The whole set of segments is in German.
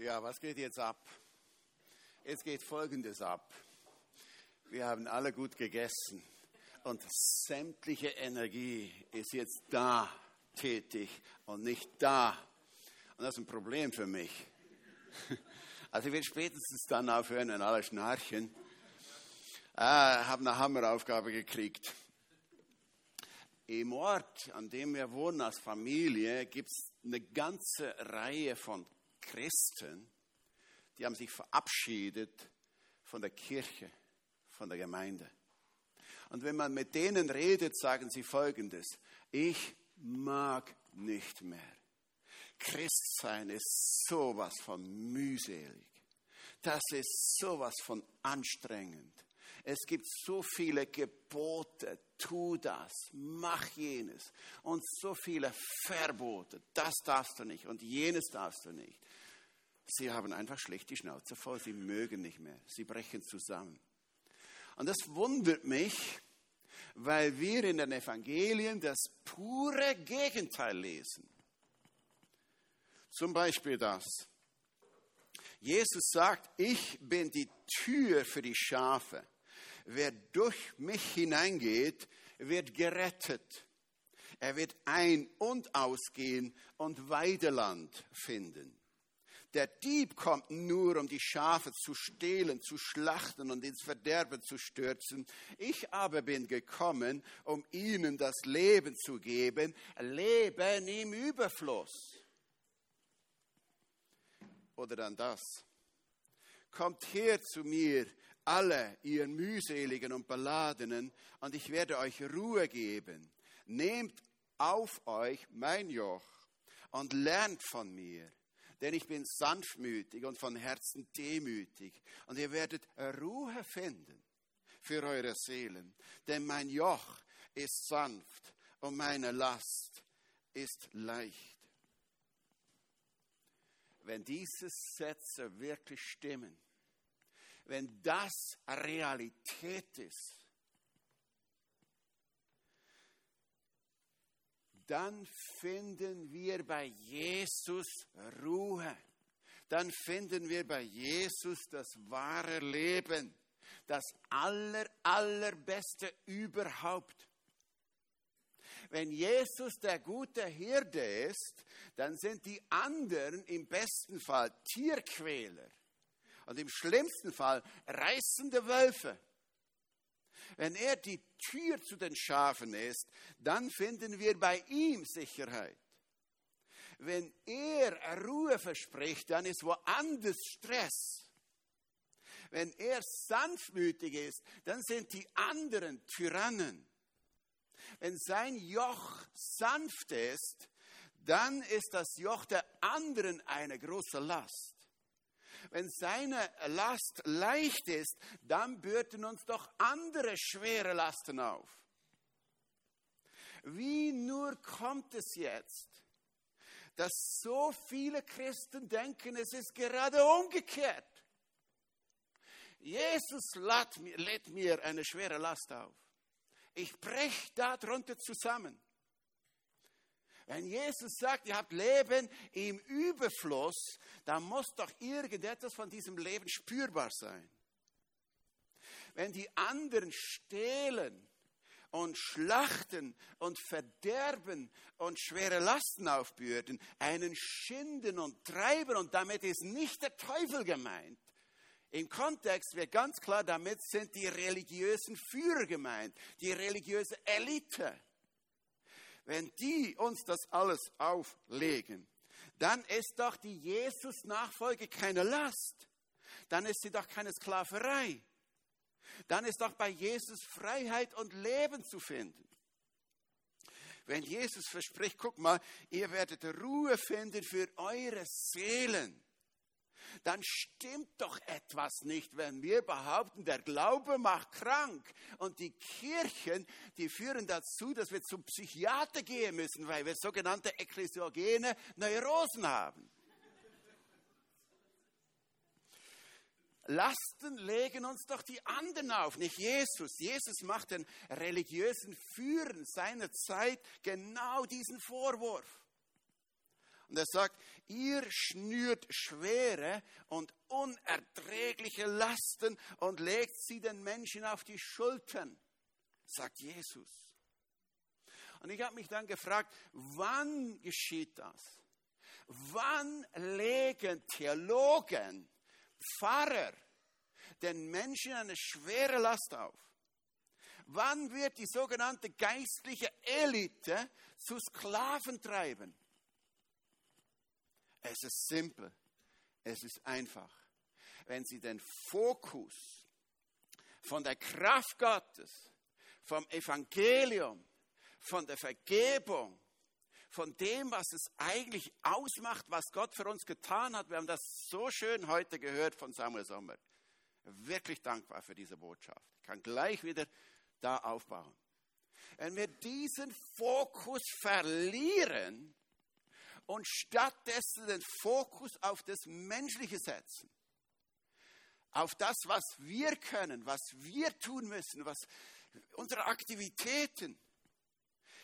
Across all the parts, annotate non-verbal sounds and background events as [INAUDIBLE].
Ja, was geht jetzt ab? Jetzt geht Folgendes ab. Wir haben alle gut gegessen und sämtliche Energie ist jetzt da tätig und nicht da. Und das ist ein Problem für mich. [LAUGHS] Also ich werde spätestens dann aufhören, wenn alle schnarchen. Ah, habe eine Hammeraufgabe gekriegt. Im Ort, an dem wir wohnen als Familie, gibt es eine ganze Reihe von Christen, die haben sich verabschiedet von der Kirche, von der Gemeinde. Und wenn man mit denen redet, sagen sie Folgendes. Ich mag nicht mehr. Christsein ist sowas von mühselig. Das ist sowas von anstrengend. Es gibt so viele Gebote, tu das, mach jenes und so viele Verbote, das darfst du nicht und jenes darfst du nicht. Sie haben einfach schlecht die Schnauze voll, sie mögen nicht mehr, sie brechen zusammen. Und das wundert mich, weil wir in den Evangelien das pure Gegenteil lesen. Zum Beispiel das. Jesus sagt, ich bin die Tür für die Schafe. Wer durch mich hineingeht, wird gerettet. Er wird ein- und ausgehen und Weideland finden. Der Dieb kommt nur, um die Schafe zu stehlen, zu schlachten und ins Verderben zu stürzen. Ich aber bin gekommen, um ihnen das Leben zu geben, Leben im Überfluss. Oder dann das. Kommt her zu mir, alle ihr mühseligen und beladenen, und ich werde euch Ruhe geben. Nehmt auf euch mein Joch und lernt von mir denn ich bin sanftmütig und von Herzen demütig. Und ihr werdet Ruhe finden für eure Seelen. Denn mein Joch ist sanft und meine Last ist leicht. Wenn diese Sätze wirklich stimmen, wenn das Realität ist, dann finden wir bei Jesus Ruhe. Dann finden wir bei Jesus das wahre Leben, das aller, allerbeste überhaupt. Wenn Jesus der gute Hirte ist, dann sind die anderen im besten Fall Tierquäler und im schlimmsten Fall reißende Wölfe. Wenn er die Tür zu den Schafen ist, dann finden wir bei ihm Sicherheit. Wenn er Ruhe verspricht, dann ist woanders Stress. Wenn er sanftmütig ist, dann sind die anderen Tyrannen. Wenn sein Joch sanft ist, dann ist das Joch der anderen eine große Last. Wenn seine Last leicht ist, dann bürden uns doch andere schwere Lasten auf. Wie nur kommt es jetzt, dass so viele Christen denken, es ist gerade umgekehrt. Jesus lädt mir, eine schwere Last auf. Ich breche darunter zusammen. Wenn Jesus sagt, ihr habt Leben im Überfluss, dann muss doch irgendetwas von diesem Leben spürbar sein. Wenn die anderen stehlen und schlachten und verderben und schwere Lasten aufbürden, einen schinden und treiben und damit ist nicht der Teufel gemeint. Im Kontext wird ganz klar, damit sind die religiösen Führer gemeint, die religiöse Elite wenn die uns das alles auflegen, dann ist doch die Jesus-Nachfolge keine Last. Dann ist sie doch keine Sklaverei. Dann ist doch bei Jesus Freiheit und Leben zu finden. Wenn Jesus verspricht, guck mal, ihr werdet Ruhe finden für eure Seelen dann stimmt doch etwas nicht, wenn wir behaupten, der Glaube macht krank. Und die Kirchen, die führen dazu, dass wir zum Psychiater gehen müssen, weil wir sogenannte ekklesiogene Neurosen haben. Lasten legen uns doch die anderen auf, nicht Jesus. Jesus macht den religiösen Führern seiner Zeit genau diesen Vorwurf. Und er sagt, ihr schnürt schwere und unerträgliche Lasten und legt sie den Menschen auf die Schultern, sagt Jesus. Und ich habe mich dann gefragt, wann geschieht das? Wann legen Theologen, Pfarrer den Menschen eine schwere Last auf? Wann wird die sogenannte geistliche Elite zu Sklaven treiben? Es ist simpel, es ist einfach. Wenn Sie den Fokus von der Kraft Gottes, vom Evangelium, von der Vergebung, von dem, was es eigentlich ausmacht, was Gott für uns getan hat. Wir haben das so schön heute gehört von Samuel Sommer. Wirklich dankbar für diese Botschaft. Ich kann gleich wieder da aufbauen. Wenn wir diesen Fokus verlieren und stattdessen den Fokus auf das Menschliche setzen, auf das, was wir können, was wir tun müssen, was unsere Aktivitäten,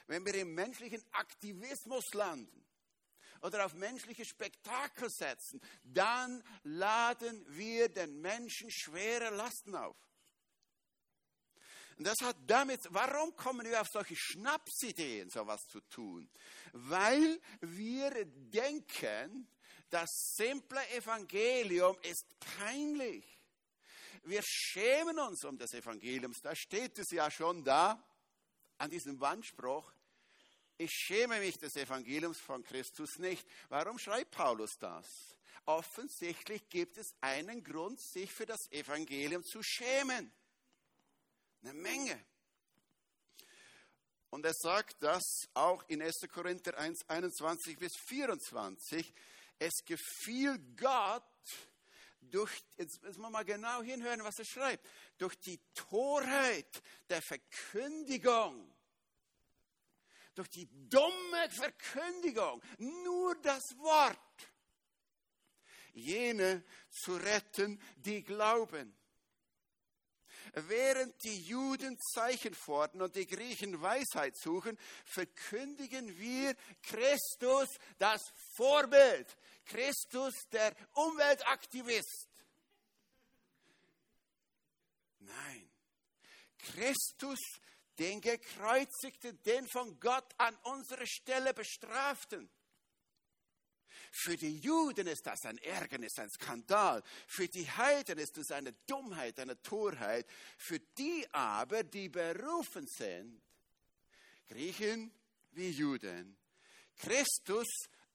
wenn wir im menschlichen Aktivismus landen oder auf menschliche Spektakel setzen, dann laden wir den Menschen schwere Lasten auf. Und das hat damit, warum kommen wir auf solche Schnapsideen, sowas zu tun? Weil wir denken, das simple Evangelium ist peinlich. Wir schämen uns um das Evangelium. Da steht es ja schon da an diesem Wandspruch. Ich schäme mich des Evangeliums von Christus nicht. Warum schreibt Paulus das? Offensichtlich gibt es einen Grund, sich für das Evangelium zu schämen. Eine Menge. Und er sagt das auch in 1. Korinther 1, 21 bis 24. Es gefiel Gott, durch, jetzt müssen wir mal genau hinhören, was er schreibt, durch die Torheit der Verkündigung, durch die dumme Verkündigung, nur das Wort, jene zu retten, die glauben. Während die Juden Zeichen fordern und die Griechen Weisheit suchen, verkündigen wir Christus das Vorbild, Christus der Umweltaktivist. Nein, Christus den gekreuzigten, den von Gott an unsere Stelle bestraften. Für die Juden ist das ein Ärgernis, ein Skandal. Für die Heiden ist es eine Dummheit, eine Torheit. Für die aber, die berufen sind, Griechen wie Juden, Christus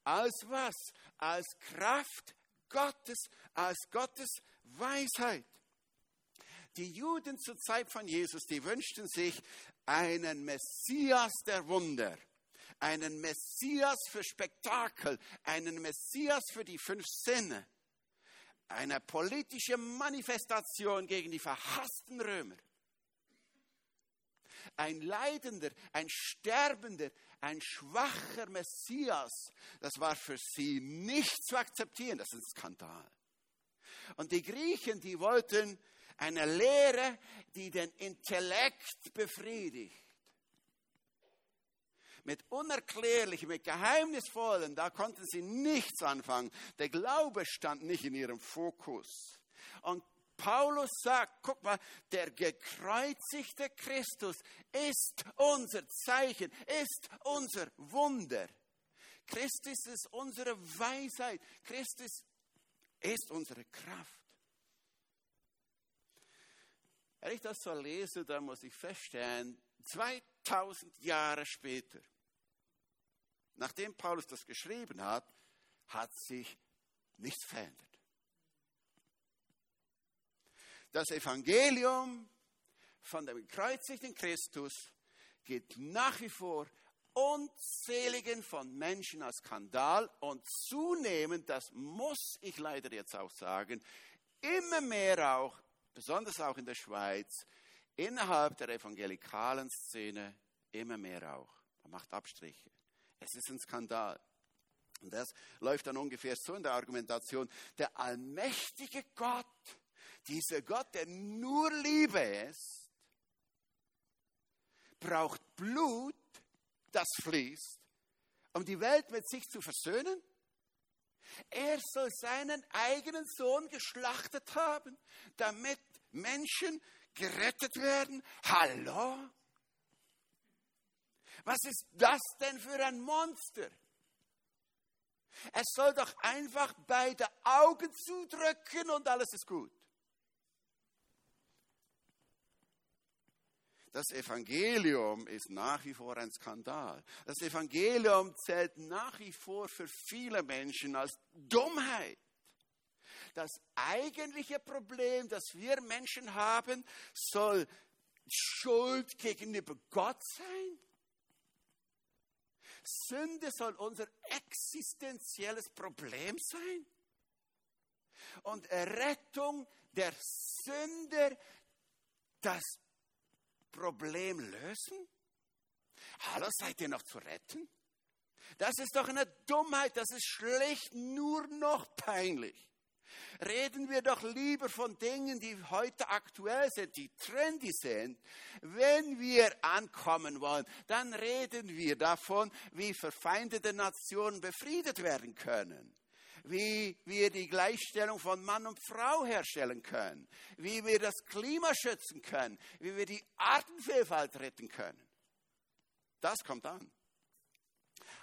als was? Als Kraft Gottes, als Gottes Weisheit. Die Juden zur Zeit von Jesus, die wünschten sich einen Messias der Wunder einen Messias für Spektakel, einen Messias für die fünf Sinne, eine politische Manifestation gegen die verhassten Römer. Ein leidender, ein sterbender, ein schwacher Messias, das war für sie nicht zu akzeptieren, das ist ein Skandal. Und die Griechen, die wollten eine Lehre, die den Intellekt befriedigt mit unerklärlichen, mit geheimnisvollen, da konnten sie nichts anfangen. Der Glaube stand nicht in ihrem Fokus. Und Paulus sagt, guck mal, der gekreuzigte Christus ist unser Zeichen, ist unser Wunder. Christus ist unsere Weisheit. Christus ist unsere Kraft. Wenn ich das so lese, dann muss ich feststellen, 2000 Jahre später, nachdem Paulus das geschrieben hat, hat sich nichts verändert. Das Evangelium von dem gekreuzigten Christus geht nach wie vor unzähligen von Menschen als Skandal und zunehmend, das muss ich leider jetzt auch sagen, immer mehr auch, besonders auch in der Schweiz, innerhalb der evangelikalen Szene immer mehr auch. Man macht Abstriche. Es ist ein Skandal. Und das läuft dann ungefähr so in der Argumentation. Der allmächtige Gott, dieser Gott, der nur Liebe ist, braucht Blut, das fließt, um die Welt mit sich zu versöhnen? Er soll seinen eigenen Sohn geschlachtet haben, damit Menschen gerettet werden. Hallo? Was ist das denn für ein Monster? Es soll doch einfach beide Augen zudrücken und alles ist gut. Das Evangelium ist nach wie vor ein Skandal. Das Evangelium zählt nach wie vor für viele Menschen als Dummheit. Das eigentliche Problem, das wir Menschen haben, soll Schuld gegenüber Gott sein. Sünde soll unser existenzielles Problem sein. Und Rettung der Sünder das Problem lösen? Hallo, seid ihr noch zu retten? Das ist doch eine Dummheit, das ist schlecht nur noch peinlich. Reden wir doch lieber von Dingen, die heute aktuell sind, die trendy sind. Wenn wir ankommen wollen, dann reden wir davon, wie verfeindete Nationen befriedet werden können wie wir die Gleichstellung von Mann und Frau herstellen können, wie wir das Klima schützen können, wie wir die Artenvielfalt retten können. Das kommt an.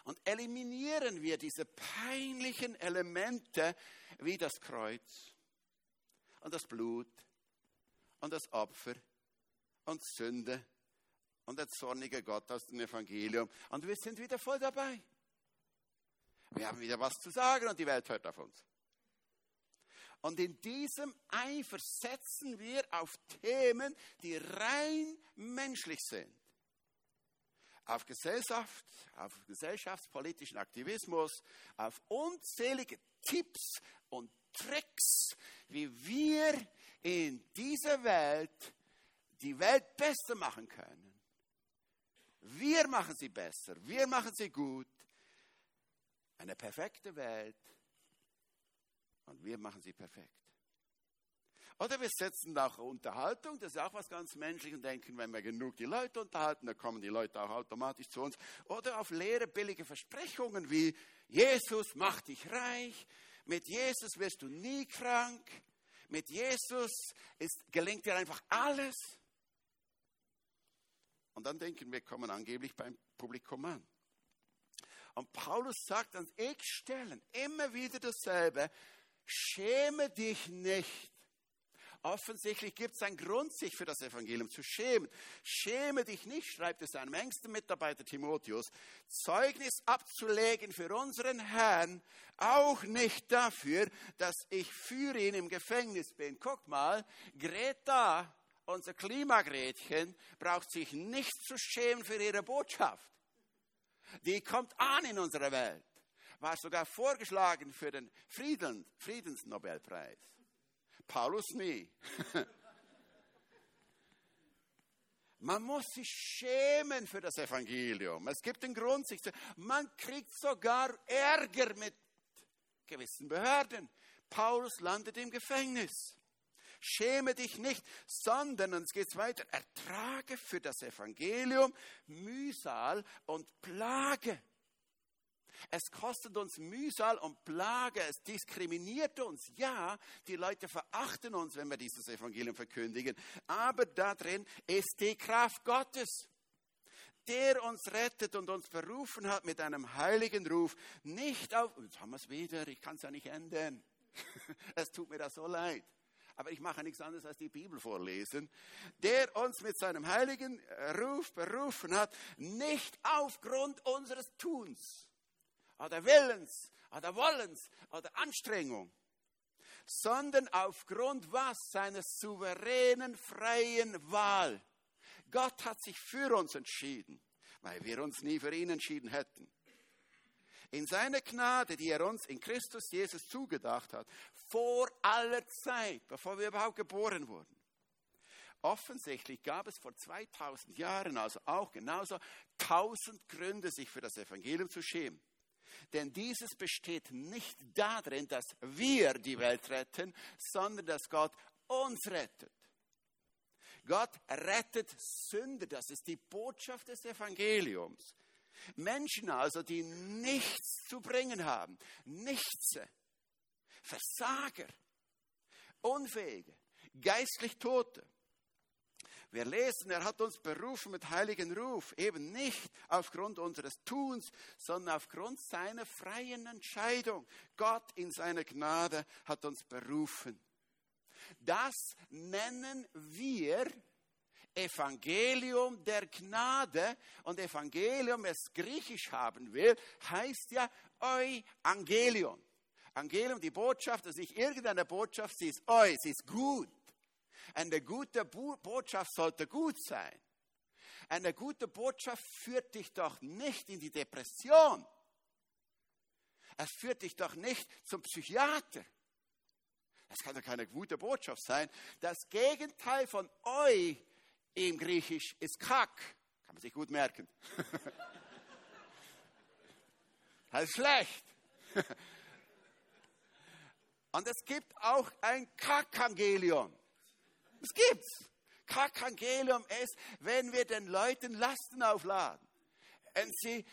Und eliminieren wir diese peinlichen Elemente wie das Kreuz und das Blut und das Opfer und Sünde und der zornige Gott aus dem Evangelium. Und wir sind wieder voll dabei. Wir haben wieder was zu sagen und die Welt hört auf uns. Und in diesem Eifer setzen wir auf Themen, die rein menschlich sind. Auf Gesellschaft, auf gesellschaftspolitischen Aktivismus, auf unzählige Tipps und Tricks, wie wir in dieser Welt die Welt besser machen können. Wir machen sie besser, wir machen sie gut, eine perfekte Welt und wir machen sie perfekt. Oder wir setzen auch Unterhaltung, das ist auch was ganz Menschliches und denken, wenn wir genug die Leute unterhalten, dann kommen die Leute auch automatisch zu uns. Oder auf leere, billige Versprechungen wie Jesus macht dich reich, mit Jesus wirst du nie krank, mit Jesus ist, gelingt dir einfach alles. Und dann denken wir, kommen angeblich beim Publikum an. Und Paulus sagt an x Stellen immer wieder dasselbe, schäme dich nicht. Offensichtlich gibt es einen Grund, sich für das Evangelium zu schämen. Schäme dich nicht, schreibt es seinem engsten Mitarbeiter Timotheus, Zeugnis abzulegen für unseren Herrn, auch nicht dafür, dass ich für ihn im Gefängnis bin. Guck mal, Greta, unser Klimagretchen, braucht sich nicht zu schämen für ihre Botschaft die kommt an in unserer Welt. War sogar vorgeschlagen für den Frieden, Friedensnobelpreis. Paulus nie. [LAUGHS] Man muss sich schämen für das Evangelium. Es gibt einen Grund, sich zu. Man kriegt sogar Ärger mit gewissen Behörden. Paulus landet im Gefängnis. Schäme dich nicht, sondern, und es geht weiter, ertrage für das Evangelium Mühsal und Plage. Es kostet uns Mühsal und Plage, es diskriminiert uns. Ja, die Leute verachten uns, wenn wir dieses Evangelium verkündigen, aber da drin ist die Kraft Gottes der uns rettet und uns berufen hat mit einem heiligen Ruf, nicht auf, jetzt haben wir es wieder, ich kann es ja nicht ändern. [LAUGHS] es tut mir das so leid. Aber ich mache nichts anderes als die Bibel vorlesen, der uns mit seinem heiligen Ruf berufen hat, nicht aufgrund unseres Tuns oder Willens oder Wollens oder Anstrengung, sondern aufgrund was? Seiner souveränen, freien Wahl. Gott hat sich für uns entschieden, weil wir uns nie für ihn entschieden hätten in seiner Gnade, die er uns in Christus Jesus zugedacht hat, vor aller Zeit, bevor wir überhaupt geboren wurden. Offensichtlich gab es vor 2000 Jahren also auch genauso tausend Gründe, sich für das Evangelium zu schämen. Denn dieses besteht nicht darin, dass wir die Welt retten, sondern dass Gott uns rettet. Gott rettet Sünder, das ist die Botschaft des Evangeliums. Menschen also, die nichts zu bringen haben, nichts, Versager, Unfähige, geistlich Tote. Wir lesen, er hat uns berufen mit heiligen Ruf, eben nicht aufgrund unseres Tuns, sondern aufgrund seiner freien Entscheidung. Gott in seiner Gnade hat uns berufen. Das nennen wir Evangelium der Gnade. Und Evangelium, wer es griechisch haben will, heißt ja Euangelion. Evangelium, die Botschaft, ist nicht irgendeine Botschaft, sie ist eu, sie ist gut. Eine gute Botschaft sollte gut sein. Eine gute Botschaft führt dich doch nicht in die Depression. Es führt dich doch nicht zum Psychiater. Das kann doch keine gute Botschaft sein. Das Gegenteil von eu im Griechisch ist kack. Kann man sich gut merken. das [LAUGHS] ist schlecht. [LAUGHS] Und es gibt auch ein Kackangelion. Es gibt's. Kakangelium ist, wenn wir den Leuten Lasten aufladen. Wenn sie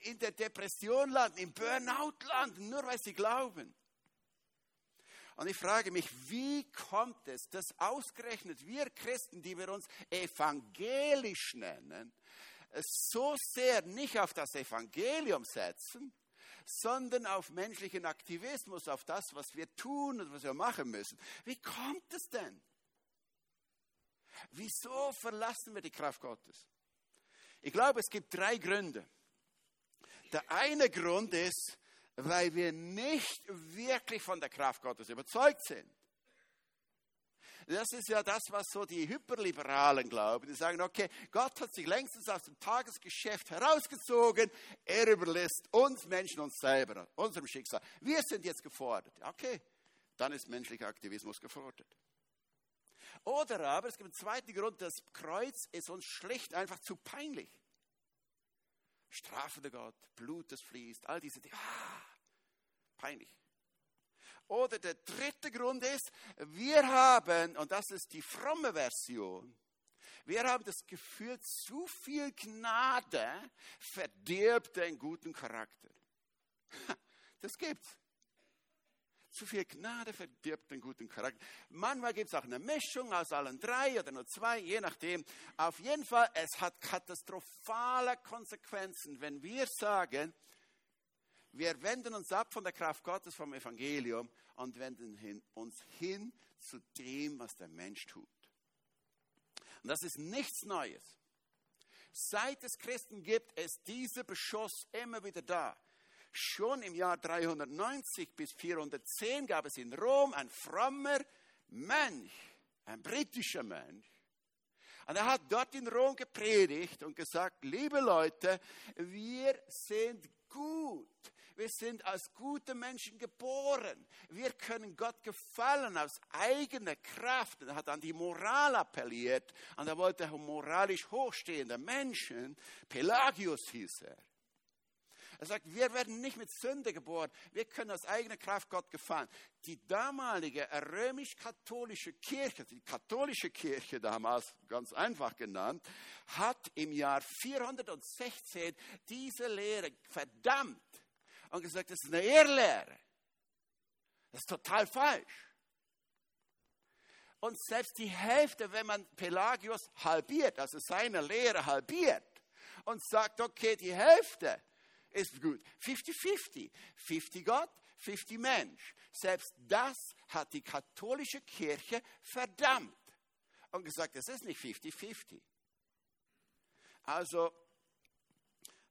in der Depression landen, im Burnout landen, nur weil sie glauben. Und ich frage mich, wie kommt es, dass ausgerechnet wir Christen, die wir uns evangelisch nennen, so sehr nicht auf das Evangelium setzen, sondern auf menschlichen Aktivismus, auf das, was wir tun und was wir machen müssen. Wie kommt es denn? Wieso verlassen wir die Kraft Gottes? Ich glaube, es gibt drei Gründe. Der eine Grund ist, weil wir nicht wirklich von der Kraft Gottes überzeugt sind. Das ist ja das, was so die Hyperliberalen glauben. Die sagen, okay, Gott hat sich längstens aus dem Tagesgeschäft herausgezogen. Er überlässt uns Menschen uns selber, unserem Schicksal. Wir sind jetzt gefordert. Okay, dann ist menschlicher Aktivismus gefordert. Oder aber, es gibt einen zweiten Grund, das Kreuz ist uns schlicht einfach zu peinlich. Strafender Gott, Blut, das fließt, all diese Dinge. Ah, peinlich. Oder der dritte Grund ist, wir haben, und das ist die fromme Version, wir haben das Gefühl, zu viel Gnade verdirbt den guten Charakter. Das gibt's. Zu viel Gnade verdirbt den guten Charakter. Manchmal gibt es auch eine Mischung aus allen drei oder nur zwei, je nachdem. Auf jeden Fall, es hat katastrophale Konsequenzen, wenn wir sagen, wir wenden uns ab von der Kraft Gottes, vom Evangelium und wenden hin, uns hin zu dem, was der Mensch tut. Und das ist nichts Neues. Seit es Christen gibt, ist dieser Beschuss immer wieder da. Schon im Jahr 390 bis 410 gab es in Rom ein frommer Mönch, ein britischer Mönch. Und er hat dort in Rom gepredigt und gesagt, liebe Leute, wir sind gut. Wir sind als gute Menschen geboren. Wir können Gott gefallen aus eigener Kraft. Er hat an die Moral appelliert und er wollte moralisch hochstehende Menschen. Pelagius hieß er. Er sagt, wir werden nicht mit Sünde geboren, wir können aus eigener Kraft Gott gefallen. Die damalige römisch-katholische Kirche, die katholische Kirche damals, ganz einfach genannt, hat im Jahr 416 diese Lehre verdammt und gesagt, das ist eine Irrlehre. Das ist total falsch. Und selbst die Hälfte, wenn man Pelagius halbiert, also seine Lehre halbiert und sagt, okay, die Hälfte ist gut. 50-50. 50 Gott, 50 Mensch. Selbst das hat die katholische Kirche verdammt und gesagt, es ist nicht 50-50. Also,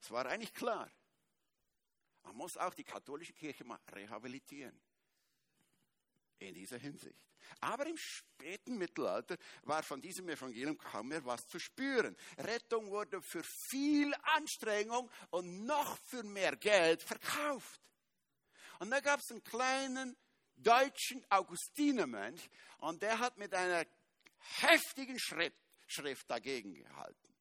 es war eigentlich klar. Man muss auch die katholische Kirche mal rehabilitieren. In dieser Hinsicht. Aber im späten Mittelalter war von diesem Evangelium kaum mehr was zu spüren. Rettung wurde für viel Anstrengung und noch für mehr Geld verkauft. Und da gab es einen kleinen deutschen Augustinermönch und der hat mit einer heftigen Schrift, Schrift dagegen gehalten.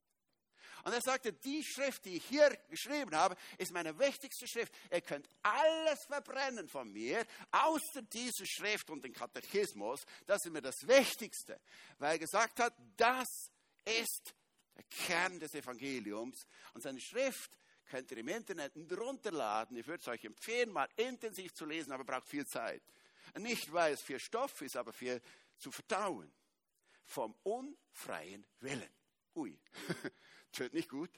Und er sagte, die Schrift, die ich hier geschrieben habe, ist meine wichtigste Schrift. Ihr könnt alles verbrennen von mir, außer diese Schrift und den Katechismus. Das ist mir das Wichtigste, weil er gesagt hat, das ist der Kern des Evangeliums. Und seine Schrift könnt ihr im Internet runterladen. Ich würde es euch empfehlen, mal intensiv zu lesen, aber braucht viel Zeit. Nicht, weil es für Stoff ist, aber für zu verdauen. Vom unfreien Willen. Ui, [LAUGHS] tut nicht gut.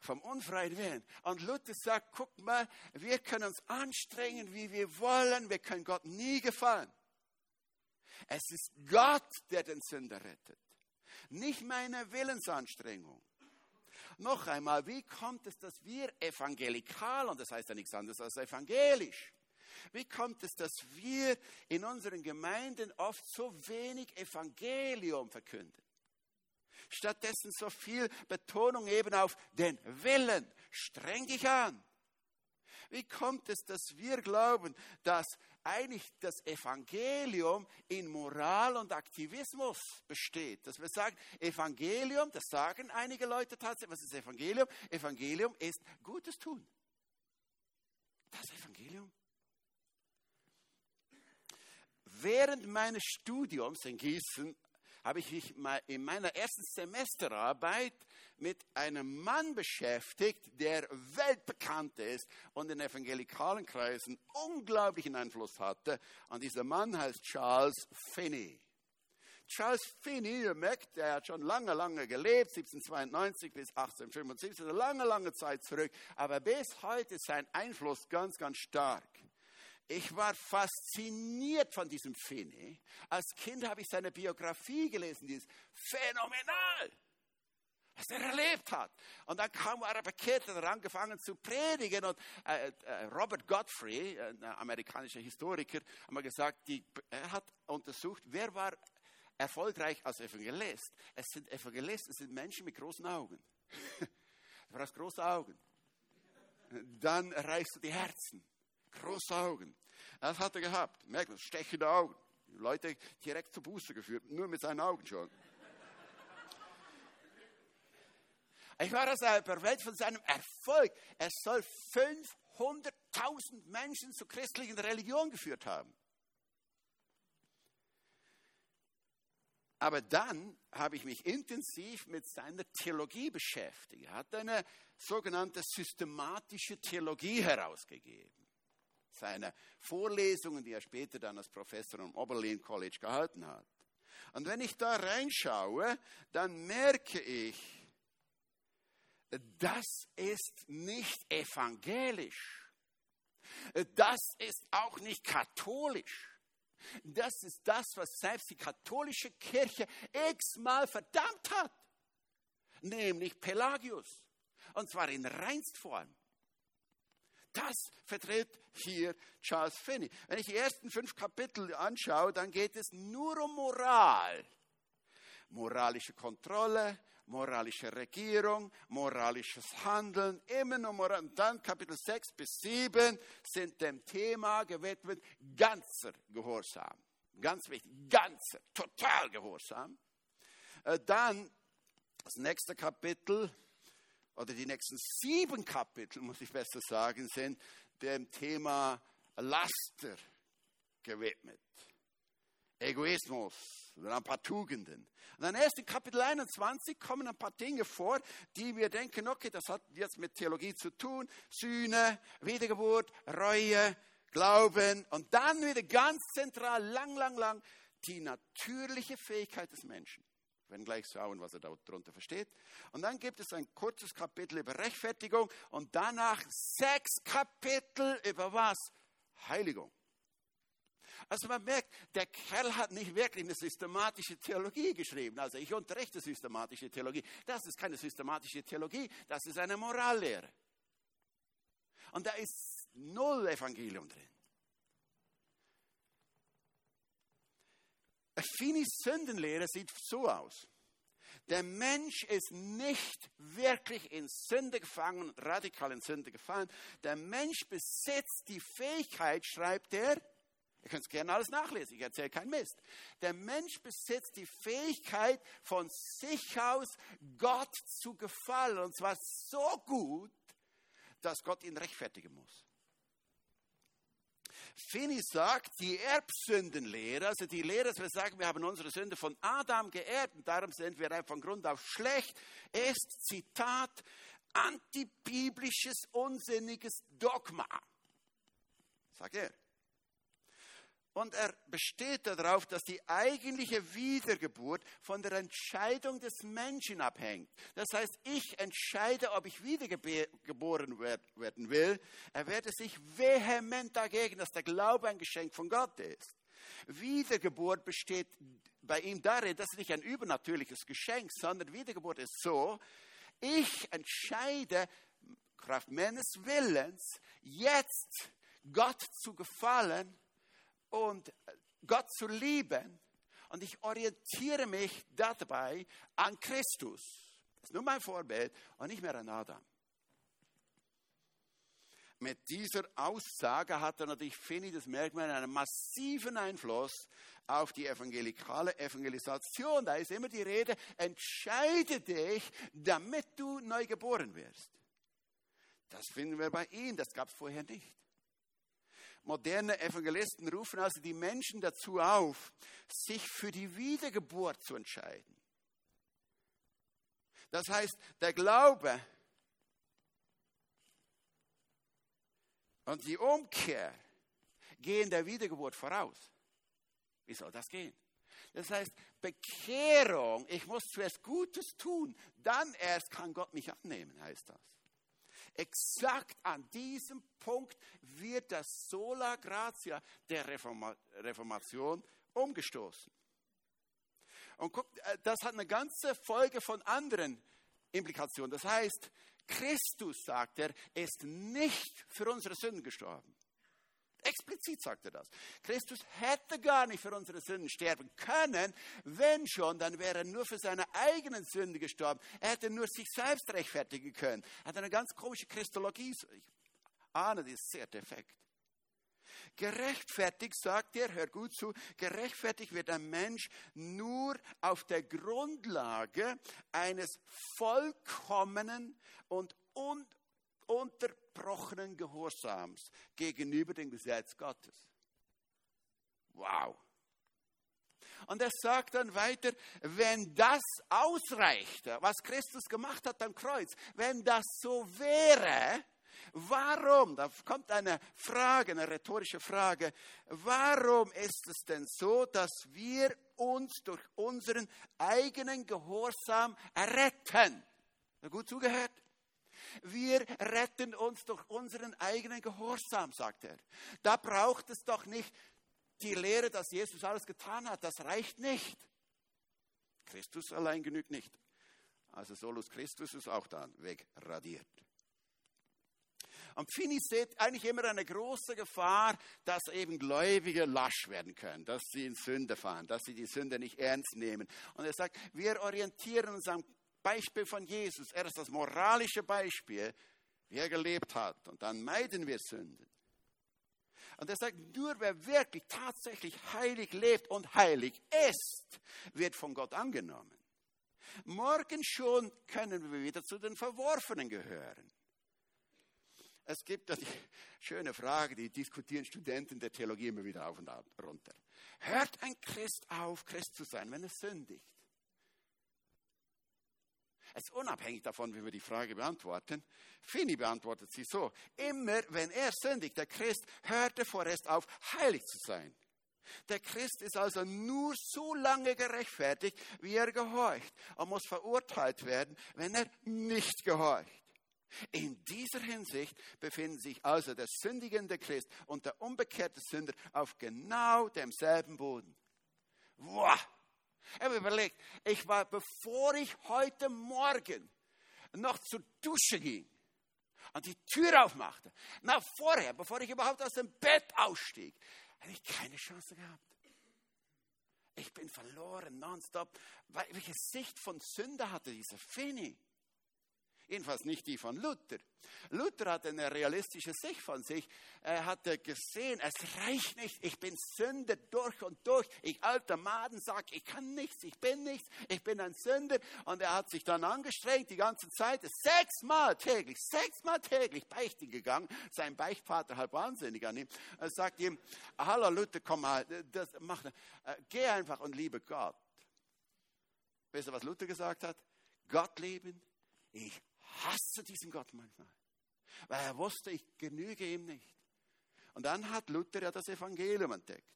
Vom unfreien Willen. Und Luther sagt, guck mal, wir können uns anstrengen, wie wir wollen. Wir können Gott nie gefallen. Es ist Gott, der den Sünder rettet. Nicht meine Willensanstrengung. Noch einmal, wie kommt es, dass wir evangelikal, und das heißt ja nichts anderes als evangelisch, wie kommt es, dass wir in unseren Gemeinden oft so wenig Evangelium verkünden? Stattdessen so viel Betonung eben auf den Willen. Streng dich an. Wie kommt es, dass wir glauben, dass eigentlich das Evangelium in Moral und Aktivismus besteht? Dass wir sagen, Evangelium, das sagen einige Leute tatsächlich, was ist Evangelium? Evangelium ist Gutes tun. Das Evangelium. Während meines Studiums in Gießen habe ich mich in meiner ersten Semesterarbeit mit einem Mann beschäftigt, der weltbekannt ist und in evangelikalen Kreisen unglaublichen Einfluss hatte. Und dieser Mann heißt Charles Finney. Charles Finney, ihr merkt, er hat schon lange, lange gelebt, 1792 bis 1875, eine lange, lange Zeit zurück. Aber bis heute ist sein Einfluss ganz, ganz stark. Ich war fasziniert von diesem Finney. Als Kind habe ich seine Biografie gelesen, die ist phänomenal, was er erlebt hat. Und dann kam er bekehrt und hat angefangen zu predigen. Und äh, äh, Robert Godfrey, ein amerikanischer Historiker, hat mal gesagt, die, er hat untersucht, wer war erfolgreich als Evangelist. Es sind Evangelisten, es sind Menschen mit großen Augen. [LAUGHS] du brauchst große Augen. Dann erreichst du die Herzen. Große Augen. Das hat er gehabt. Merkt man, stechende Augen. Die Leute direkt zur Buße geführt, nur mit seinen Augen schon. Ich war also überwältigt von seinem Erfolg. Er soll 500.000 Menschen zur christlichen Religion geführt haben. Aber dann habe ich mich intensiv mit seiner Theologie beschäftigt. Er hat eine sogenannte systematische Theologie herausgegeben seine Vorlesungen, die er später dann als Professor am Oberlin College gehalten hat. Und wenn ich da reinschaue, dann merke ich, das ist nicht evangelisch. Das ist auch nicht katholisch. Das ist das, was selbst die katholische Kirche x-mal verdammt hat. Nämlich Pelagius. Und zwar in Reinstform. Das vertritt hier Charles Finney. Wenn ich die ersten fünf Kapitel anschaue, dann geht es nur um Moral. Moralische Kontrolle, moralische Regierung, moralisches Handeln, immer nur Moral. Und dann Kapitel 6 bis 7 sind dem Thema gewidmet, ganzer Gehorsam. Ganz wichtig, ganzer, total Gehorsam. Äh, dann das nächste Kapitel, oder die nächsten sieben Kapitel, muss ich besser sagen, sind dem Thema Laster gewidmet. Egoismus, ein paar Tugenden. Und dann erst in Kapitel 21 kommen ein paar Dinge vor, die wir denken, okay, das hat jetzt mit Theologie zu tun. Sühne, Wiedergeburt, Reue, Glauben und dann wieder ganz zentral, lang, lang, lang, die natürliche Fähigkeit des Menschen werden gleich schauen, was er darunter versteht. Und dann gibt es ein kurzes Kapitel über Rechtfertigung und danach sechs Kapitel über was? Heiligung. Also man merkt, der Kerl hat nicht wirklich eine systematische Theologie geschrieben. Also ich unterrichte systematische Theologie. Das ist keine systematische Theologie, das ist eine Morallehre. Und da ist null Evangelium drin. Finis Sündenlehre sieht so aus. Der Mensch ist nicht wirklich in Sünde gefangen, radikal in Sünde gefallen. Der Mensch besitzt die Fähigkeit, schreibt er, ihr könnt es gerne alles nachlesen, ich erzähle keinen Mist. Der Mensch besitzt die Fähigkeit, von sich aus Gott zu gefallen. Und zwar so gut, dass Gott ihn rechtfertigen muss. Finney sagt, die Erbsündenlehre, also die Lehre, dass wir sagen, wir haben unsere Sünde von Adam geerbt und darum sind wir von Grund auf schlecht, ist, Zitat, antibiblisches, unsinniges Dogma, sagt er. Und er besteht darauf, dass die eigentliche Wiedergeburt von der Entscheidung des Menschen abhängt. Das heißt, ich entscheide, ob ich wiedergeboren werden will. Er werde sich vehement dagegen, dass der Glaube ein Geschenk von Gott ist. Wiedergeburt besteht bei ihm darin, das ist nicht ein übernatürliches Geschenk, sondern Wiedergeburt ist so, ich entscheide, Kraft meines Willens, jetzt Gott zu gefallen und Gott zu lieben. Und ich orientiere mich dabei an Christus. Das ist nur mein Vorbild und nicht mehr an Adam. Mit dieser Aussage hat er natürlich, finde ich, das merkt man, einen massiven Einfluss auf die evangelikale Evangelisation. Da ist immer die Rede, entscheide dich, damit du neu geboren wirst. Das finden wir bei ihm, das gab es vorher nicht. Moderne Evangelisten rufen also die Menschen dazu auf, sich für die Wiedergeburt zu entscheiden. Das heißt, der Glaube und die Umkehr gehen der Wiedergeburt voraus. Wie soll das gehen? Das heißt, Bekehrung, ich muss zuerst Gutes tun, dann erst kann Gott mich annehmen, heißt das. Exakt an diesem Punkt wird das Sola Gratia der Reformation umgestoßen. Und guckt, äh, das hat eine ganze Folge von anderen Implikationen. Das heißt, Christus, sagt er, ist nicht für unsere Sünden gestorben. Explizit sagt er das. Christus hätte gar nicht für unsere Sünden sterben können. Wenn schon, dann wäre er nur für seine eigenen Sünden gestorben. Er hätte nur sich selbst rechtfertigen können. Er hat eine ganz komische Christologie. Ich ahne, die ist sehr defekt. Gerechtfertigt, sagt er, hör gut zu, gerechtfertigt wird ein Mensch nur auf der Grundlage eines vollkommenen und un unterbrochenen Gehorsams gegenüber dem Gesetz Gottes. Wow. Und er sagt dann weiter, wenn das ausreichte, was Christus gemacht hat am Kreuz, wenn das so wäre, warum, da kommt eine Frage, eine rhetorische Frage, warum ist es denn so, dass wir uns durch unseren eigenen Gehorsam retten? Gut zugehört? Wir retten uns durch unseren eigenen Gehorsam, sagt er. Da braucht es doch nicht die Lehre, dass Jesus alles getan hat. Das reicht nicht. Christus allein genügt nicht. Also Solus Christus ist auch dann wegradiert. Und Fini sieht eigentlich immer eine große Gefahr, dass eben Gläubige lasch werden können, dass sie in Sünde fahren, dass sie die Sünde nicht ernst nehmen. Und er sagt, wir orientieren uns am Beispiel von Jesus. Er ist das moralische Beispiel, wie er gelebt hat. Und dann meiden wir Sünden. Und er sagt, nur wer wirklich tatsächlich heilig lebt und heilig ist, wird von Gott angenommen. Morgen schon können wir wieder zu den Verworfenen gehören. Es gibt die schöne Frage, die diskutieren Studenten der Theologie immer wieder auf und runter. Hört ein Christ auf, Christ zu sein, wenn er sündigt? Es ist unabhängig davon, wie wir die Frage beantworten. Fini beantwortet sie so. Immer, wenn er sündigt, der Christ hörte vorerst auf, heilig zu sein. Der Christ ist also nur so lange gerechtfertigt, wie er gehorcht und muss verurteilt werden, wenn er nicht gehorcht. In dieser Hinsicht befinden sich also der sündigende Christ und der unbekehrte Sünder auf genau demselben Boden. Wow! Ich habe überlegt, ich war, bevor ich heute Morgen noch zur Dusche ging und die Tür aufmachte, na vorher, bevor ich überhaupt aus dem Bett ausstieg, hatte ich keine Chance gehabt. Ich bin verloren, nonstop. Welche Sicht von Sünde hatte dieser Fini? Jedenfalls nicht die von Luther. Luther hatte eine realistische Sicht von sich. Er hatte gesehen, es reicht nicht, ich bin Sünder durch und durch. Ich alter Maden sag, ich kann nichts, ich bin nichts, ich bin ein Sünder. Und er hat sich dann angestrengt, die ganze Zeit, sechsmal täglich, sechsmal täglich beichten gegangen. Sein Beichtvater halb wahnsinnig an ihm. Er sagt ihm, hallo Luther, komm mal, das, mach, äh, geh einfach und liebe Gott. Weißt du, was Luther gesagt hat? Gott lieben, ich hasse diesen Gott manchmal, weil er wusste, ich genüge ihm nicht. Und dann hat Luther ja das Evangelium entdeckt.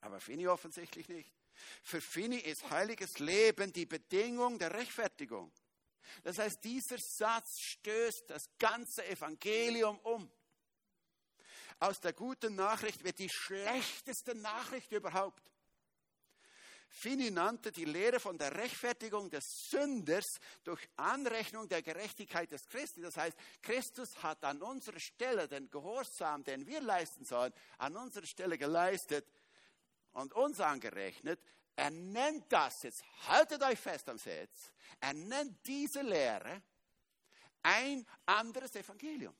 Aber Fini offensichtlich nicht. Für Fini ist heiliges Leben die Bedingung der Rechtfertigung. Das heißt, dieser Satz stößt das ganze Evangelium um. Aus der guten Nachricht wird die schlechteste Nachricht überhaupt. Fini nannte die Lehre von der Rechtfertigung des Sünders durch Anrechnung der Gerechtigkeit des Christi. Das heißt, Christus hat an unserer Stelle den Gehorsam, den wir leisten sollen, an unserer Stelle geleistet und uns angerechnet. Er nennt das jetzt, haltet euch fest am Satz, er nennt diese Lehre ein anderes Evangelium.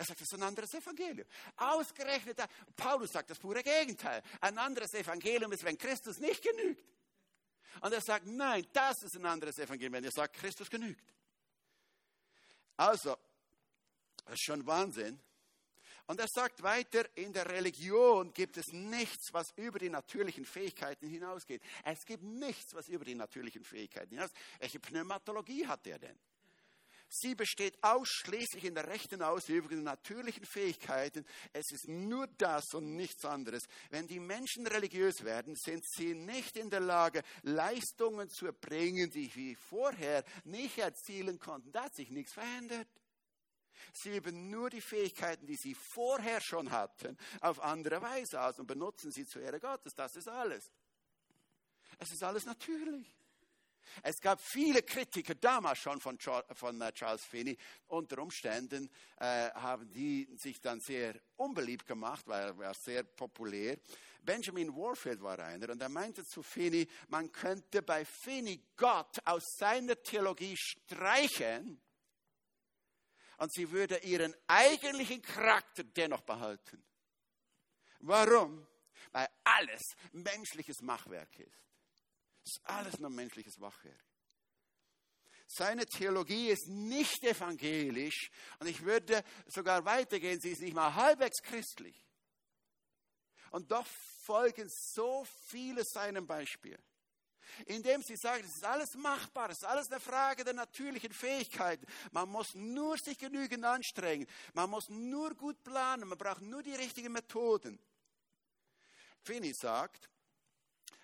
Er sagt, das ist ein anderes Evangelium. Ausgerechnet, Paulus sagt das pure Gegenteil. Ein anderes Evangelium ist, wenn Christus nicht genügt. Und er sagt, nein, das ist ein anderes Evangelium, wenn er sagt, Christus genügt. Also, das ist schon Wahnsinn. Und er sagt weiter, in der Religion gibt es nichts, was über die natürlichen Fähigkeiten hinausgeht. Es gibt nichts, was über die natürlichen Fähigkeiten hinausgeht. Welche Pneumatologie hat er denn? Sie besteht ausschließlich in der rechten Ausübung der natürlichen Fähigkeiten. Es ist nur das und nichts anderes. Wenn die Menschen religiös werden, sind sie nicht in der Lage, Leistungen zu erbringen, die sie vorher nicht erzielen konnten. Da hat sich nichts verändert. Sie üben nur die Fähigkeiten, die sie vorher schon hatten, auf andere Weise aus und benutzen sie zur Ehre Gottes. Das ist alles. Es ist alles natürlich. Es gab viele Kritiker damals schon von, äh, Charles Finney. Unter Umständen äh, haben die sich dann sehr unbeliebt gemacht, weil er war sehr populär. Benjamin Warfield war einer und er meinte zu Finney, man könnte bei Finney Gott aus seiner Theologie streichen und sie würde ihren eigentlichen Charakter dennoch behalten. Warum? Weil alles menschliches Machwerk ist. Das ist alles nur menschliches Machwerk. Seine Theologie ist nicht evangelisch und ich würde sogar weitergehen, sie ist nicht mal halbwegs christlich. Und doch folgen so viele seinem Beispiel. Indem sie sagen, es ist alles machbar, es ist alles eine Frage der natürlichen Fähigkeiten. Man muss nur sich genügend anstrengen, man muss nur gut planen, man braucht nur die richtigen Methoden. Finney sagt,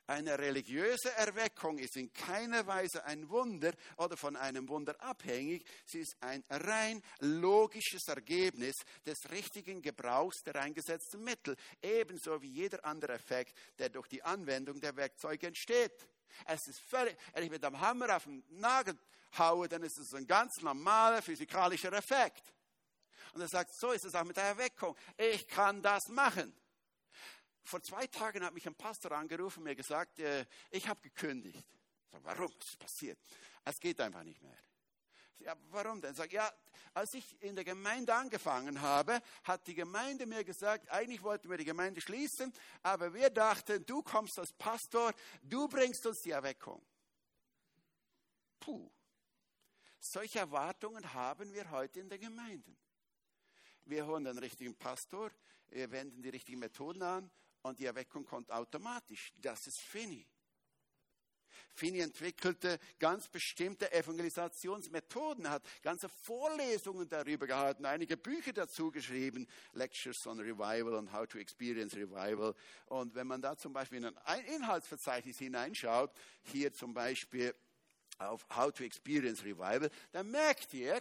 eine religiöse Erweckung ist in keiner Weise ein Wunder oder von einem Wunder abhängig. Sie ist ein rein logisches Ergebnis des richtigen Gebrauchs der eingesetzten Mittel, ebenso wie jeder andere Effekt, der durch die Anwendung der Werkzeuge entsteht. Es ist völlig, wenn ich mit dem Hammer auf den Nagel haue, dann ist es ein ganz normaler physikalischer Effekt. Und er sagt, so ist es auch mit der Erweckung. Ich kann das machen. Vor zwei Tagen hat mich ein Pastor angerufen und mir gesagt, äh, ich habe gekündigt. Ich sage, warum? Was ist passiert? Es geht einfach nicht mehr. Ja, warum denn? Sag, ja, als ich in der Gemeinde angefangen habe, hat die Gemeinde mir gesagt, eigentlich wollten wir die Gemeinde schließen, aber wir dachten, du kommst als Pastor, du bringst uns die Erweckung. Puh. Solche Erwartungen haben wir heute in den Gemeinden. Wir holen den richtigen Pastor, wir wenden die richtigen Methoden an und die Erweckung kommt automatisch. Das ist Finney. Finney entwickelte ganz bestimmte Evangelisationsmethoden, hat ganze Vorlesungen darüber gehalten, einige Bücher dazu geschrieben, Lectures on Revival und How to Experience Revival. Und wenn man da zum Beispiel in ein Inhaltsverzeichnis hineinschaut, hier zum Beispiel auf How to Experience Revival, dann merkt ihr,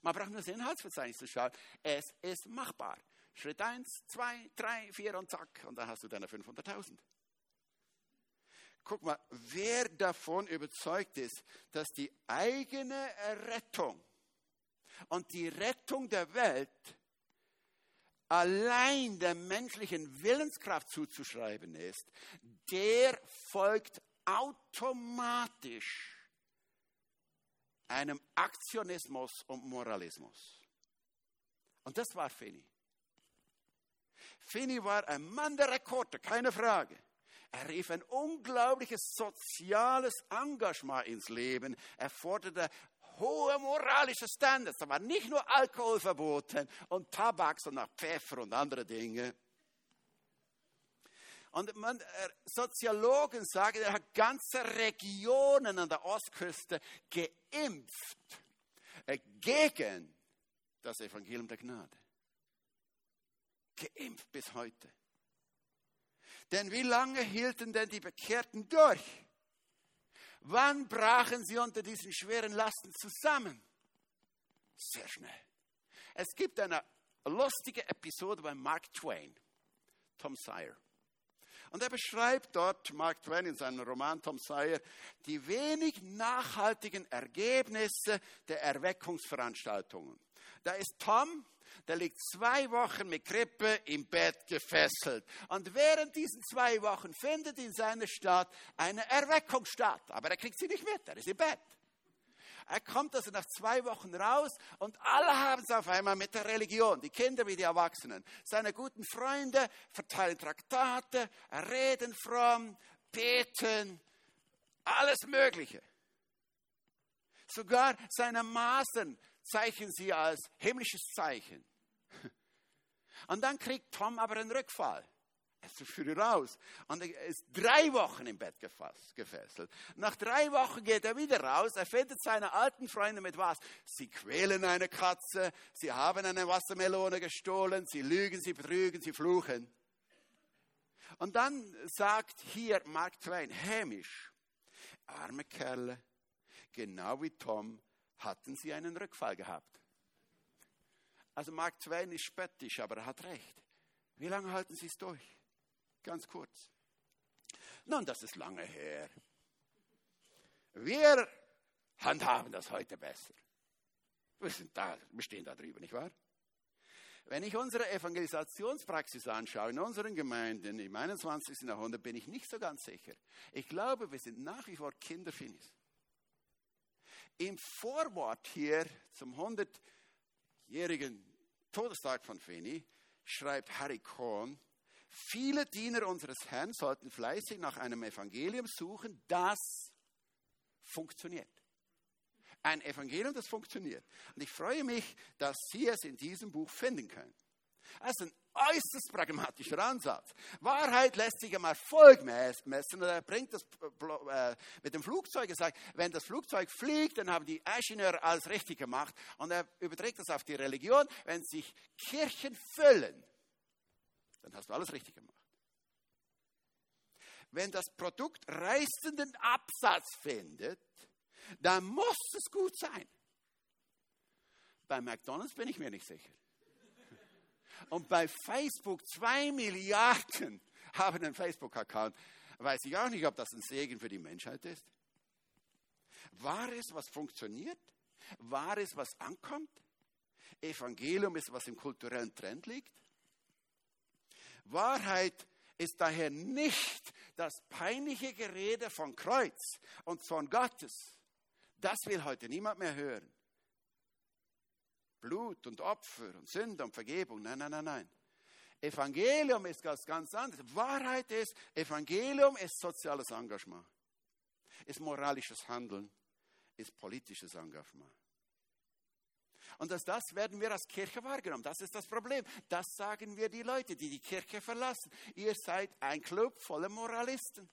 man braucht nur das Inhaltsverzeichnis zu schauen, es ist machbar. Schritt 1, 2, 3, 4 und zack, und dann hast du deine 500.000. Guck mal, wer davon überzeugt ist, dass die eigene Rettung und die Rettung der Welt allein der menschlichen Willenskraft zuzuschreiben ist, der folgt automatisch einem Aktionismus und Moralismus. Und das war Finney. Finney war ein Mann der Rekorde, keine Frage. Er rief ein unglaubliches soziales Engagement ins Leben. Er forderte hohe moralische Standards. Da war nicht nur Alkohol verboten und Tabak, sondern Pfeffer und andere Dinge. Und man, äh, Soziologen sagen, er hat ganze Regionen an der Ostküste geimpft äh, gegen das Evangelium der Gnade. Geimpft bis heute. Denn wie lange hielten denn die Bekehrten durch? Wann brachen sie unter diesen schweren Lasten zusammen? Sehr schnell. Es gibt eine lustige Episode bei Mark Twain, Tom Sawyer. Und er beschreibt dort, Mark Twain in seinem Roman Tom Sawyer, die wenig nachhaltigen Ergebnisse der Erweckungsveranstaltungen. Da ist Tom, der liegt zwei Wochen mit Krippe im Bett gefesselt. Und während diesen zwei Wochen findet in seiner Stadt eine Erweckung statt. Aber er kriegt sie nicht mit, er ist im Bett. Er kommt also nach zwei Wochen raus und alle haben es auf einmal mit der Religion, die Kinder wie die Erwachsenen. Seine guten Freunde verteilen Traktate, reden fromm, beten, alles Mögliche. Sogar seine Masern zeichnen sie als himmlisches Zeichen. [LAUGHS] Und dann kriegt Tom aber einen Rückfall. Er ist zu früh raus. Und er ist drei Wochen im Bett gefesselt. Nach drei Wochen geht er wieder raus. Er findet seine alten Freunde mit was? Sie quälen eine Katze. Sie haben eine Wassermelone gestohlen. Sie lügen, sie betrügen, sie fluchen. Und dann sagt hier Mark Twain hämisch, arme Kerle, genau wie Tom hatten sie einen Rückfall gehabt. Also Mark Twain ist spöttisch, aber er hat recht. Wie lange halten Sie es durch? Ganz kurz. Nun, das ist lange her. Wir handhaben das heute besser. Wir, sind da, wir stehen da drüber, nicht wahr? Wenn ich unsere Evangelisationspraxis anschaue in unseren Gemeinden im 21. Jahrhundert, bin ich nicht so ganz sicher. Ich glaube, wir sind nach wie vor Kinderfinis. Im Vorwort hier zum 100-jährigen Todestag von Finney schreibt Harry Cohn, viele Diener unseres Herrn sollten fleißig nach einem Evangelium suchen, das funktioniert. Ein Evangelium, das funktioniert. Und ich freue mich, dass Sie es in diesem Buch finden können. Das ist ein äußerst pragmatischer Ansatz. Wahrheit lässt sich am Erfolg messen. Er bringt das äh, mit dem Flugzeug. Er sagt, wenn das Flugzeug fliegt, dann haben die Ingenieure alles richtig gemacht. Und er überträgt das auf die Religion. Wenn sich Kirchen füllen, dann hast du alles richtig gemacht. Wenn das Produkt reißenden Absatz findet, dann muss es gut sein. Bei McDonald's bin ich mir nicht sicher. Und bei Facebook zwei Milliarden [LAUGHS] haben einen Facebook-Account. Weiß ich auch nicht, ob das ein Segen für die Menschheit ist. War es, was funktioniert? War es, was ankommt? Evangelium ist, was im kulturellen Trend liegt? Wahrheit ist daher nicht das peinliche Gerede von Kreuz und von Gottes. Das will heute niemand mehr hören. Blut und Opfer und Sünde und Vergebung. Nein, nein, nein, nein. Evangelium ist ganz, ganz anders. Wahrheit ist, Evangelium ist soziales Engagement, ist moralisches Handeln, ist politisches Engagement. Und das, das werden wir als Kirche wahrgenommen. Das ist das Problem. Das sagen wir die Leute, die die Kirche verlassen. Ihr seid ein Club voller Moralisten.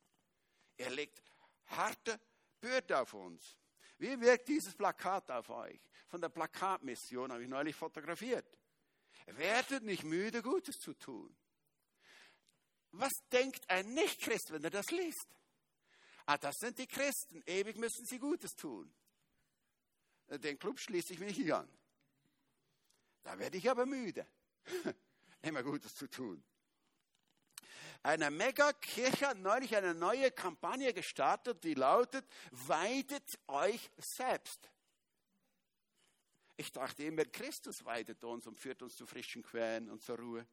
Ihr legt harte Bürde auf uns. Wie wirkt dieses Plakat auf euch? Von der Plakatmission habe ich neulich fotografiert. Werdet nicht müde, Gutes zu tun. Was denkt ein Nichtchrist, wenn er das liest? Ah, das sind die Christen. Ewig müssen sie Gutes tun. Den Club schließe ich mich nicht an. Da werde ich aber müde, [LAUGHS] immer Gutes zu tun. Eine Megakirche hat neulich eine neue Kampagne gestartet, die lautet, weidet euch selbst. Ich dachte immer, Christus weidet uns und führt uns zu frischen Quellen und zur Ruhe.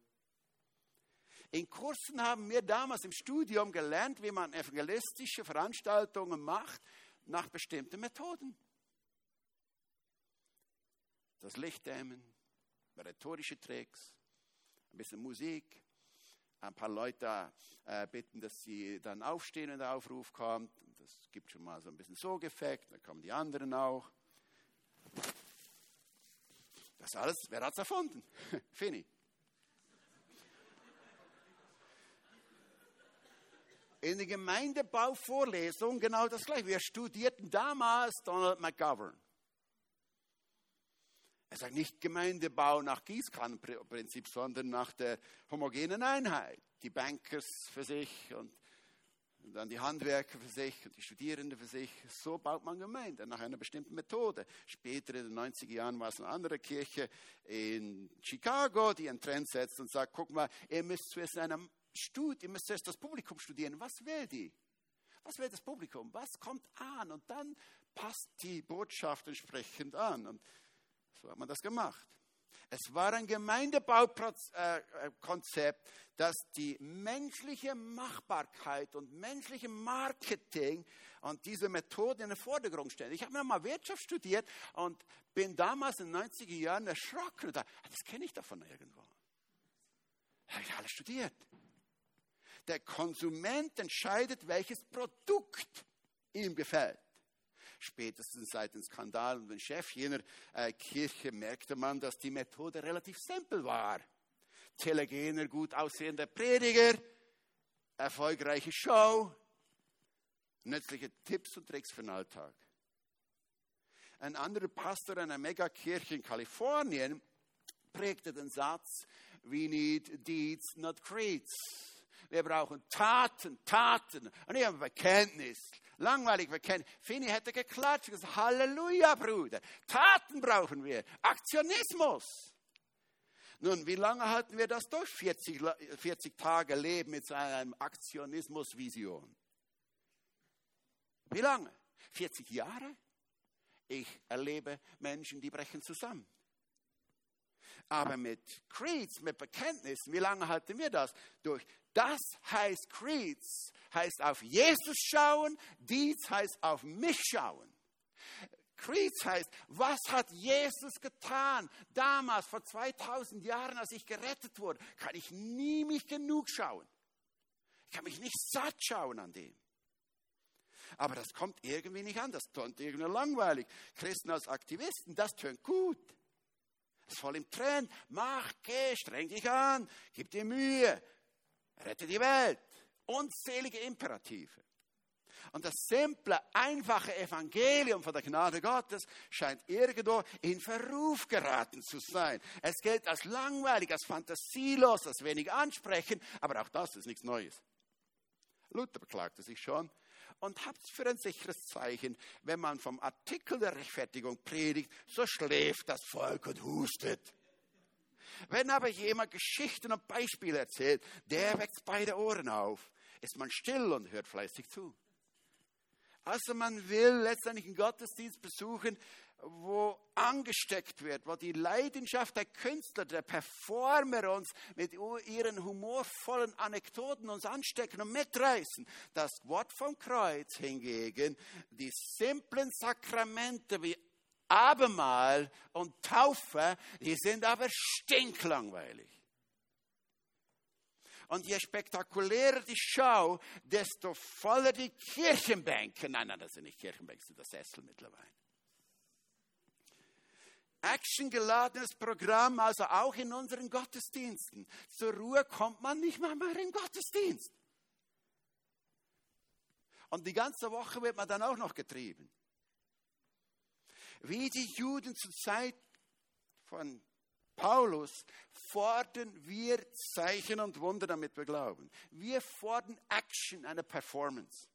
In Kursen haben wir damals im Studium gelernt, wie man evangelistische Veranstaltungen macht, nach bestimmten Methoden. Das Licht dämmen, rhetorische Tricks, ein bisschen Musik, ein paar Leute äh, bitten, dass sie dann aufstehen, wenn der Aufruf kommt. Das gibt schon mal so ein bisschen Sogeffekt, dann kommen die anderen auch. Das alles, wer hat es erfunden? [LAUGHS] Fini. in der Gemeindebauvorlesung genau das gleiche. Wir studierten damals Donald McGovern. Er sagt nicht Gemeindebau nach Gießkannenprinzip, sondern nach der homogenen Einheit. Die Bankers für sich und dann die Handwerker für sich und die Studierenden für sich. So baut man Gemeinde nach einer bestimmten Methode. Später in den 90er Jahren war es eine andere Kirche in Chicago, die einen Trend setzt und sagt, guck mal, ihr müsst zuerst in einem Studie, ihr müsst zuerst das Publikum studieren. Was will die? Was will das Publikum? Was kommt an? Und dann passt die Botschaft entsprechend an. Und so hat man das gemacht. Es war ein Gemeindebaukonzept, das die menschliche Machbarkeit und menschliche Marketing und diese Methoden in den Vordergrund stellt. Ich habe mir mal Wirtschaft studiert und bin damals in den 90er Jahren erschrocken. Da, das kenne ich davon irgendwo. Habe ich alles studiert. Der Konsument entscheidet, welches Produkt ihm gefällt. Spätestens seit dem Skandal und dem Chef jener äh, Kirche merkte man, dass die Methode relativ simpel war. Telegener, gut aussehender Prediger, erfolgreiche Show, nützliche Tipps und Tricks für den Alltag. Ein anderer Pastor einer Megakirche in Kalifornien prägte den Satz, we need deeds, not creeds. Wir brauchen Taten, Taten und nicht ein Bekenntnis. Langweilig Bekenntnis. Fini hätte geklatscht und gesagt, Halleluja, Bruder. Taten brauchen wir. Aktionismus. Nun, wie lange halten wir das durch? 40, 40 Tage Leben mit so einer Aktionismus-Vision. Wie lange? 40 Jahre? Ich erlebe Menschen, die brechen zusammen. Aber mit Creeds, mit Bekenntnissen, wie lange halten wir das durch? Das heißt Creeds, heißt auf Jesus schauen, Deeds heißt auf mich schauen. Creeds heißt, was hat Jesus getan? Damals, vor 2000 Jahren, als ich gerettet wurde, kann ich nie mich genug schauen. Ich kann mich nicht satt schauen an dem. Aber das kommt irgendwie nicht an, das tönt irgendwie langweilig. Christen als Aktivisten, das tönt gut ist voll im Trend. Mach, geh, streng dich an, gib dir Mühe, rette die Welt. Unzählige Imperative. Und das simple, einfache Evangelium von der Gnade Gottes scheint irgendwo in Verruf geraten zu sein. Es gilt als langweilig, als fantasielos, als wenig ansprechend, aber auch das ist nichts Neues. Luther beklagte sich schon, und habt für ein sicheres Zeichen, wenn man vom Artikel der Rechtfertigung predigt, so schläft das Volk und hustet. Wenn aber jemand Geschichten und Beispiele erzählt, der weckt beide Ohren auf, ist man still und hört fleißig zu. Also man will letztendlich einen Gottesdienst besuchen, wo angesteckt wird, wo die Leidenschaft der Künstler, der Performer uns mit ihren humorvollen Anekdoten uns anstecken und mitreißen. Das Wort vom Kreuz hingegen, die simplen Sakramente wie Abendmahl und Taufe, die sind aber stinklangweilig. Und je spektakulärer die Schau, desto voller die Kirchenbänke. Nein, nein, das sind nicht Kirchenbänke, das sind Sessel mittlerweile actiongeladenes Programm, also auch in unseren Gottesdiensten. Zur Ruhe kommt man nicht mal mehr im Gottesdienst. Und die ganze Woche wird man dann auch noch getrieben. Wie die Juden zur Zeit von Paulus fordern wir Zeichen und Wunder, damit wir glauben. Wir fordern Action, eine Performance.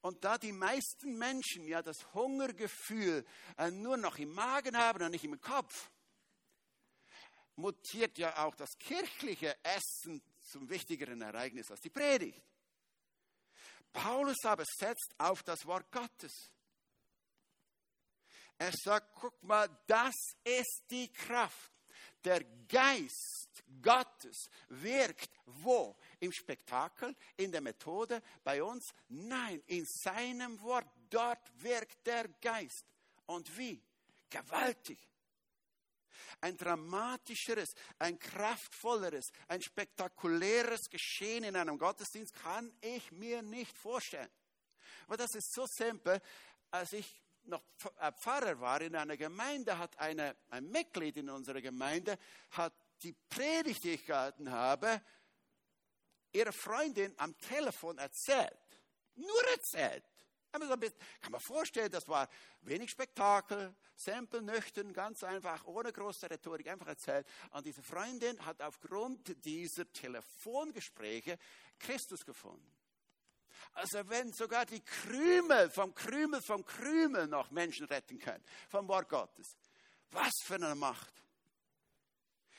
Und da die meisten Menschen ja das Hungergefühl äh, nur noch im Magen haben und nicht im Kopf, mutiert ja auch das kirchliche Essen zum wichtigeren Ereignis als die Predigt. Paulus aber setzt auf das Wort Gottes. Er sagt, guck mal, das ist die Kraft. Der Geist Gottes wirkt wo? Im Spektakel, in der Methode, bei uns? Nein, in seinem Wort. Dort wirkt der Geist. Und wie? Gewaltig. Ein dramatischeres, ein kraftvolleres, ein spektakuläres Geschehen in einem Gottesdienst kann ich mir nicht vorstellen. Aber das ist so simpel, als ich noch äh, Pfarrer war in einer Gemeinde, hat eine, ein Mitglied in unserer Gemeinde, hat die Predigt, die ich gehalten habe, ihrer Freundin am Telefon erzählt. Nur erzählt. Kann man vorstellen, das war wenig Spektakel, simpel, nüchtern, ganz einfach, ohne große Rhetorik, einfach erzählt. Und diese Freundin hat aufgrund dieser Telefongespräche Christus gefunden. Also wenn sogar die Krümel vom Krümel vom Krümel noch Menschen retten können, vom Wort Gottes. Was für eine Macht.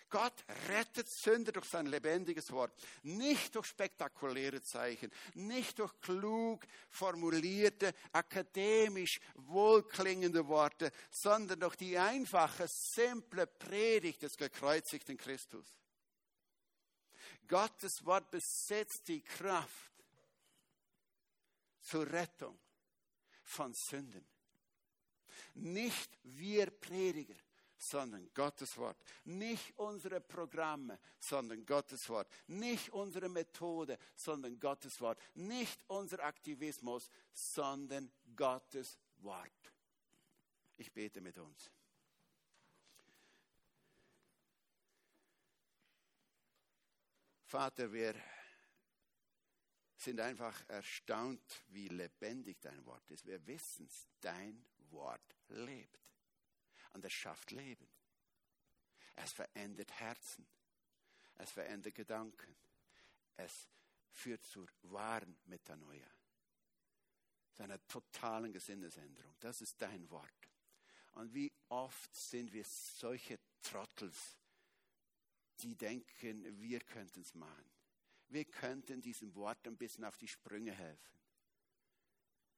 Gott rettet Sünder durch sein lebendiges Wort, nicht durch spektakuläre Zeichen, nicht durch klug formulierte, akademisch wohlklingende Worte, sondern durch die einfache, simple Predigt des gekreuzigten Christus. Gottes Wort besitzt die Kraft zur Rettung von Sünden. Nicht wir Prediger, sondern Gottes Wort. Nicht unsere Programme, sondern Gottes Wort. Nicht unsere Methode, sondern Gottes Wort. Nicht unser Aktivismus, sondern Gottes Wort. Ich bete mit uns. Vater, wir sind einfach erstaunt, wie lebendig dein Wort ist. Wir wissen es, dein Wort lebt und es schafft Leben. Es verändert Herzen. Es verändert Gedanken. Es führt zur wahren Metanoia. Zu einer totalen Gesinnesänderung. Das ist dein Wort. Und wie oft sind wir solche Trottels, die denken, wir könnten es machen. Wir könnten diesem Wort ein bisschen auf die Sprünge helfen.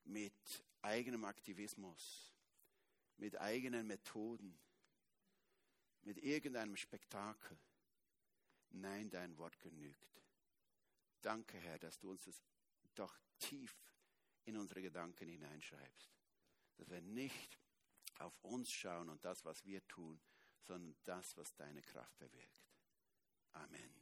Mit eigenem Aktivismus, mit eigenen Methoden, mit irgendeinem Spektakel. Nein, dein Wort genügt. Danke, Herr, dass du uns das doch tief in unsere Gedanken hineinschreibst. Dass wir nicht auf uns schauen und das, was wir tun, sondern das, was deine Kraft bewirkt. Amen.